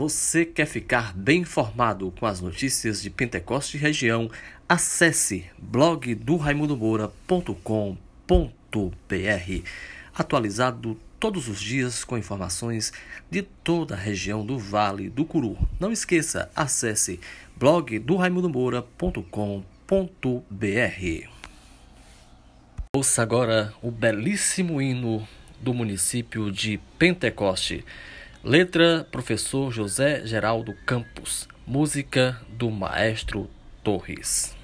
Você quer ficar bem informado com as notícias de Pentecoste e região? Acesse blogdoRaimundomoura.com.br Atualizado todos os dias com informações de toda a região do Vale do Curu. Não esqueça, acesse blogdoRaimundomoura.com.br Ouça agora o belíssimo hino do município de Pentecoste. Letra: Professor José Geraldo Campos. Música do Maestro Torres.